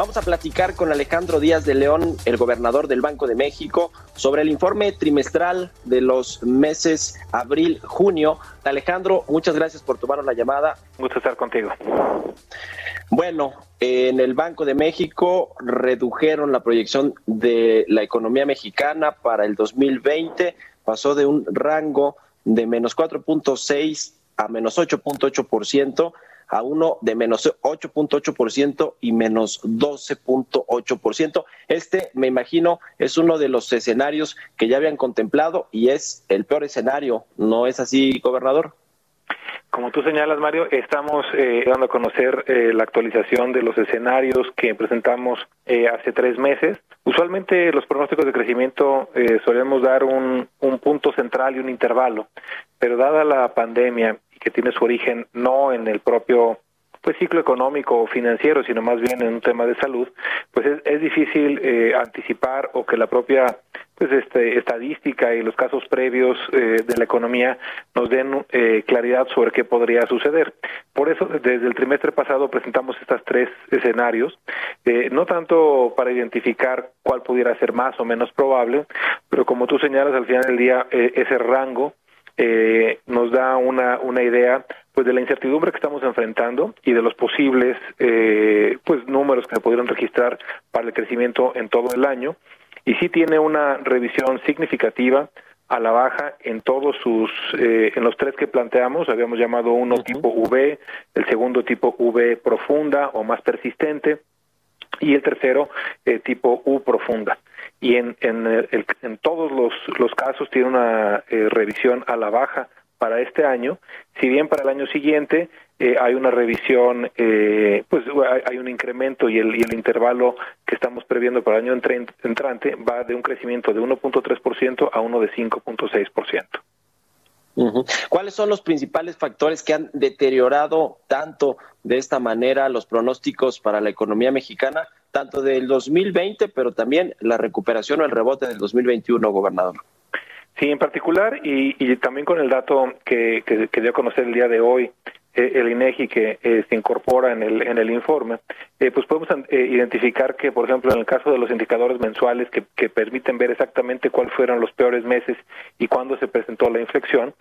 Vamos a platicar con Alejandro Díaz de León, el gobernador del Banco de México, sobre el informe trimestral de los meses abril-junio. Alejandro, muchas gracias por tomar la llamada. Gusto estar contigo. Bueno, en el Banco de México redujeron la proyección de la economía mexicana para el 2020, pasó de un rango de menos 4.6 a menos 8.8% a uno de menos 8.8% y menos 12.8%. Este, me imagino, es uno de los escenarios que ya habían contemplado y es el peor escenario, ¿no es así, gobernador? Como tú señalas, Mario, estamos eh, dando a conocer eh, la actualización de los escenarios que presentamos eh, hace tres meses. Usualmente los pronósticos de crecimiento solemos dar un, un punto central y un intervalo, pero dada la pandemia que tiene su origen no en el propio pues ciclo económico o financiero, sino más bien en un tema de salud, pues es, es difícil eh, anticipar o que la propia pues este estadística y los casos previos eh, de la economía nos den eh, claridad sobre qué podría suceder. Por eso desde el trimestre pasado presentamos estos tres escenarios, eh, no tanto para identificar cuál pudiera ser más o menos probable, pero como tú señalas al final del día eh, ese rango eh, nos da una, una idea pues de la incertidumbre que estamos enfrentando y de los posibles eh, pues números que se pudieron registrar para el crecimiento en todo el año. Y sí tiene una revisión significativa a la baja en todos sus eh, en los tres que planteamos. Habíamos llamado uno tipo V el segundo tipo V profunda o más persistente y el tercero eh, tipo U profunda y en, en, el, en todos los, los casos tiene una eh, revisión a la baja para este año, si bien para el año siguiente eh, hay una revisión, eh, pues hay, un incremento y el, el intervalo que estamos previendo para el año entrante va de un crecimiento de 1.3% a uno de 5.6%. Uh -huh. ¿Cuáles son los principales factores que han deteriorado tanto de esta manera los pronósticos para la economía mexicana? Tanto del 2020, pero también la recuperación o el rebote del 2021, gobernador. Sí, en particular, y, y también con el dato que, que, dio a conocer el día de hoy, eh, el INEGI que eh, se incorpora en el, informe, eh, pues podemos identificar que, por ejemplo, en el caso de los indicadores mensuales que, que permiten ver exactamente cuáles fueron los peores meses y cuándo se presentó la inflexión,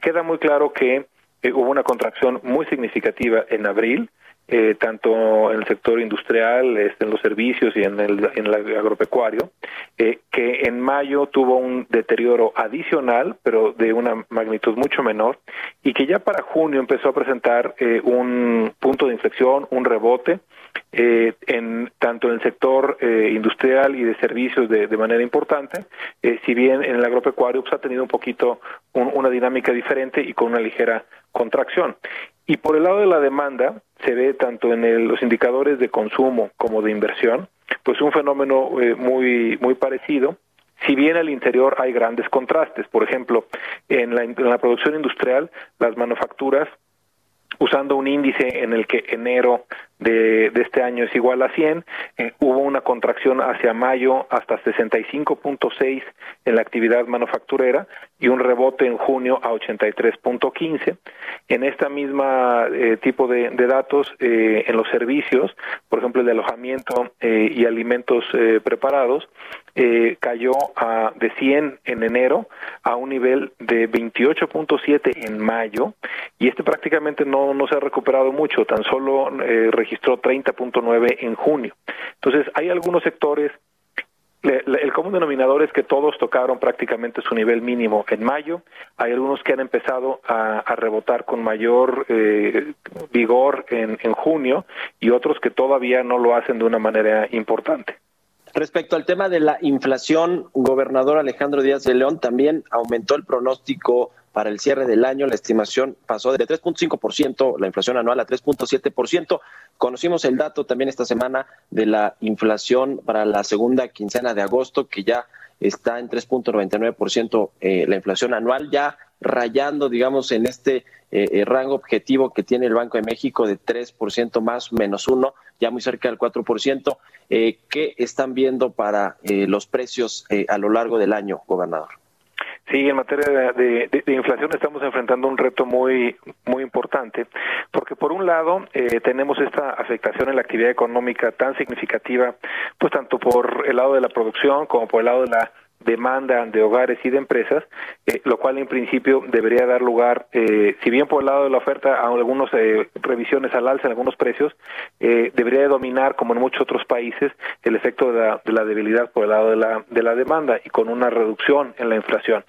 queda muy claro que hubo una contracción muy significativa en abril, eh, tanto en el sector industrial, este, en los servicios y en el, en agropecuario, eh, que en mayo tuvo un deterioro adicional, pero de una magnitud mucho menor, y que ya para junio empezó a presentar eh, un punto de inflexión, un rebote, eh, en tanto en el sector eh, industrial y de servicios de, de manera importante, eh, si bien en el agropecuario pues, ha tenido un poquito un, una dinámica diferente y con una ligera contracción. Y por el lado de la demanda, se ve tanto en el, los indicadores de consumo como de inversión, pues un fenómeno eh, muy, muy parecido. Si bien al interior hay grandes contrastes, por ejemplo, en la, en la producción industrial, las manufacturas usando un índice en el que enero de, este año es igual a 100, eh, hubo una contracción hacia mayo hasta 65.6 en la actividad manufacturera y un rebote en junio a 83.15. En esta misma eh, tipo de, datos, eh, en los servicios, por ejemplo, el de alojamiento eh, y alimentos preparados, eh, cayó a, de 100 en enero a un nivel de 28.7 en mayo y este prácticamente no, no se ha recuperado mucho, tan solo eh, registró 30.9 en junio. Entonces, hay algunos sectores el común denominador es que todos tocaron prácticamente su nivel mínimo en mayo. Hay algunos que han empezado a, a rebotar con mayor eh, vigor en, en junio y otros que todavía no lo hacen de una manera importante. Respecto al tema de la inflación, gobernador Alejandro Díaz de León también aumentó el pronóstico para el cierre del año. La estimación pasó de 3.5%, la inflación anual a 3.7%. Conocimos el dato también esta semana de la inflación para la segunda quincena de agosto, que ya está en 3.99% eh, la inflación anual, ya rayando, digamos, en este eh, eh, rango objetivo que tiene el Banco de México de 3% más menos uno, ya muy cerca del 4%. Eh, ¿Qué están viendo para eh, los precios a lo largo del año, gobernador? Sí, en materia de, de, inflación estamos enfrentando un reto muy muy importante, porque por un lado eh, tenemos esta afectación en la actividad económica tan significativa, pues tanto por el lado de la producción como por el lado de la demanda de hogares y de empresas, eh, lo cual en principio debería dar lugar, eh, si bien por el lado de la oferta, a algunas eh, revisiones al alza en algunos precios, eh, debería dominar, como en muchos otros países, el efecto de la, de la, debilidad por el lado de la, de la demanda y con una reducción en la inflación.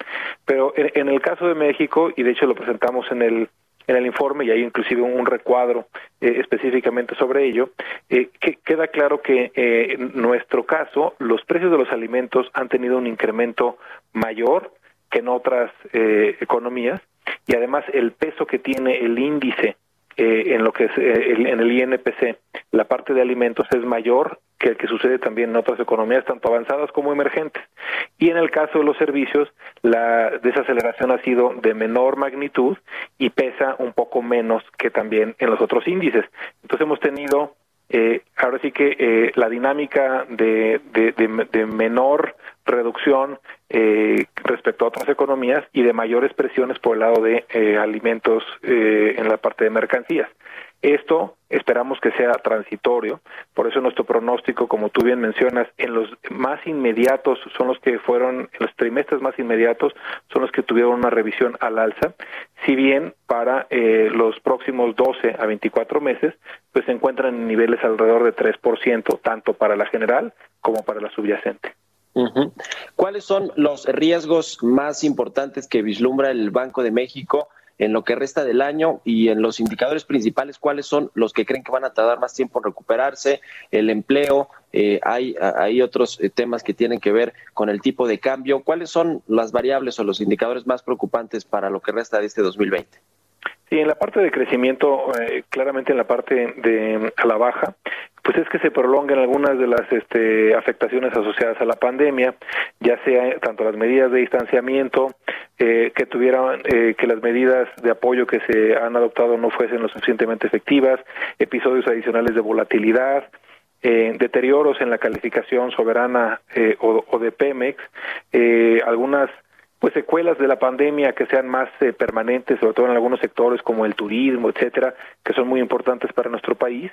Pero en, en el caso de México, y de hecho lo presentamos en el en el informe y hay inclusive un, recuadro eh, específicamente sobre ello, eh, que queda claro que eh, en nuestro caso los precios de los alimentos han tenido un incremento mayor que en otras economías y además el peso que tiene el índice eh, en lo que es el, en el INPC, la parte de alimentos es mayor que el que sucede también en otras economías, tanto avanzadas como emergentes. Y en el caso de los servicios, la desaceleración ha sido de menor magnitud y pesa un poco menos que también en los otros índices. Entonces hemos tenido eh, ahora sí que eh, la dinámica de, de, menor reducción eh, respecto a otras economías y de mayores presiones por el lado de eh, alimentos eh, en la parte de mercancías. Esto esperamos que sea transitorio, por eso nuestro pronóstico, como tú bien mencionas, en los más inmediatos son los que fueron, en los trimestres más inmediatos son los que tuvieron una revisión al alza, si bien para eh, los próximos 12 a 24 meses, pues se encuentran en niveles alrededor de 3%, tanto para la general como para la subyacente. ¿Cuáles son los riesgos más importantes que vislumbra el Banco de México en lo que resta del año y en los indicadores principales, cuáles son los que creen que van a tardar más tiempo en recuperarse, el empleo, eh, hay, hay otros eh, temas que tienen que ver con el tipo de cambio, cuáles son las variables o los indicadores más preocupantes para lo que resta de este 2020. Sí, en la parte de crecimiento, eh, claramente en la parte de a la baja, pues es que se prolonguen algunas de las este, afectaciones asociadas a la pandemia, ya sea tanto las medidas de distanciamiento, eh, que tuvieran, eh, que las medidas de apoyo que se han adoptado no fuesen lo suficientemente efectivas, episodios adicionales de volatilidad, eh, deterioros en la calificación soberana eh, o, o, de Pemex, eh, algunas pues secuelas de la pandemia que sean más eh, permanentes, sobre todo en algunos sectores como el turismo, etcétera, que son muy importantes para nuestro país.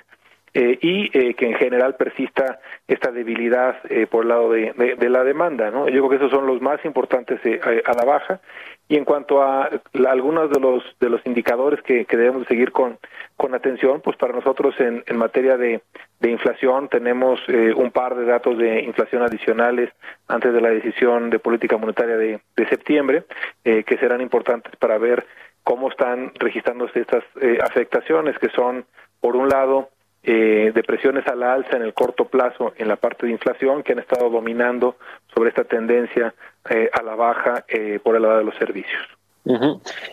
Eh, y eh, que en general persista esta debilidad eh, por el lado de, de, la demanda. ¿no? Yo creo que esos son los más importantes eh, a, a, la baja. Y en cuanto a la, algunos de los, de los indicadores que, que debemos seguir con, con atención, pues para nosotros en, en materia de, de inflación tenemos eh, un par de datos de inflación adicionales antes de la decisión de política monetaria de, de septiembre, eh, que serán importantes para ver cómo están registrándose estas eh, afectaciones, que son, por un lado, eh, de a la alza en el corto plazo en la parte de inflación que han estado dominando sobre esta tendencia eh, a la baja eh, por el lado de los servicios.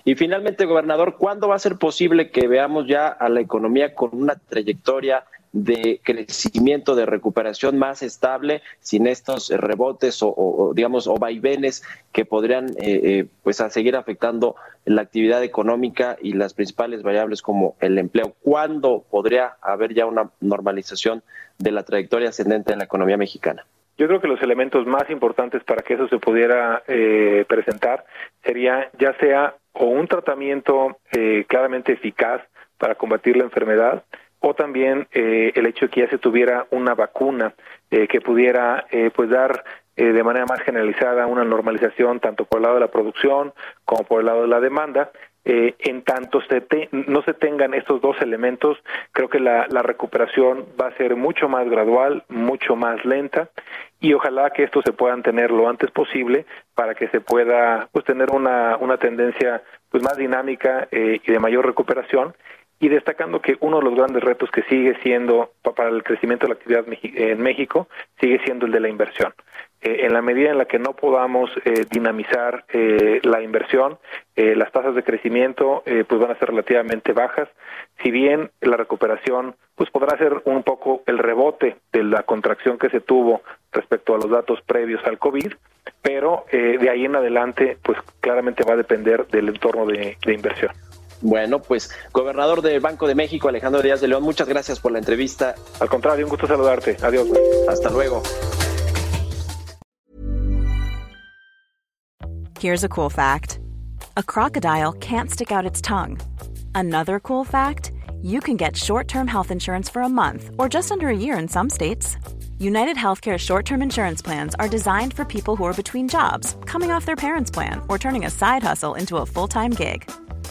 Y finalmente, gobernador, ¿cuándo va a ser posible que veamos ya a la economía con una trayectoria de crecimiento, de recuperación más estable, sin estos rebotes o, digamos, o vaivenes que podrían eh, eh, pues a seguir afectando la actividad económica y las principales variables como el empleo. ¿Cuándo podría haber ya una normalización de la trayectoria ascendente en la economía mexicana? Yo creo que los elementos más importantes para que eso se pudiera eh, presentar sería ya sea o un tratamiento eh, claramente eficaz para combatir la enfermedad, o también eh, el hecho de que ya se tuviera una vacuna eh, que pudiera eh, pues dar eh, de manera más generalizada una normalización tanto por el lado de la producción como por el lado de la demanda. Eh, en tanto se te, no se tengan estos dos elementos, creo que la, la recuperación va a ser mucho más gradual, mucho más lenta y ojalá que estos se puedan tener lo antes posible para que se pueda pues tener una, una tendencia pues más dinámica y de mayor recuperación y destacando que uno de los grandes retos que sigue siendo para el crecimiento de la actividad en México sigue siendo el de la inversión. eh, en la medida en la que no podamos eh, dinamizar eh, la inversión, las tasas de crecimiento pues van a ser relativamente bajas. Si bien la recuperación pues podrá ser un poco el rebote de la contracción que se tuvo respecto a los datos previos al COVID, pero de ahí en adelante pues claramente va a depender del entorno de inversión. Bueno, pues gobernador del Banco de México, Alejandro Díaz de León, muchas gracias por la entrevista. Al contrario, un gusto saludarte. Adiós. Hasta luego. Here's a cool fact a crocodile can't stick out its tongue. Another cool fact you can get short term health insurance for a month or just under a year in some states. United Healthcare short term insurance plans are designed for people who are between jobs, coming off their parents' plan, or turning a side hustle into a full time gig.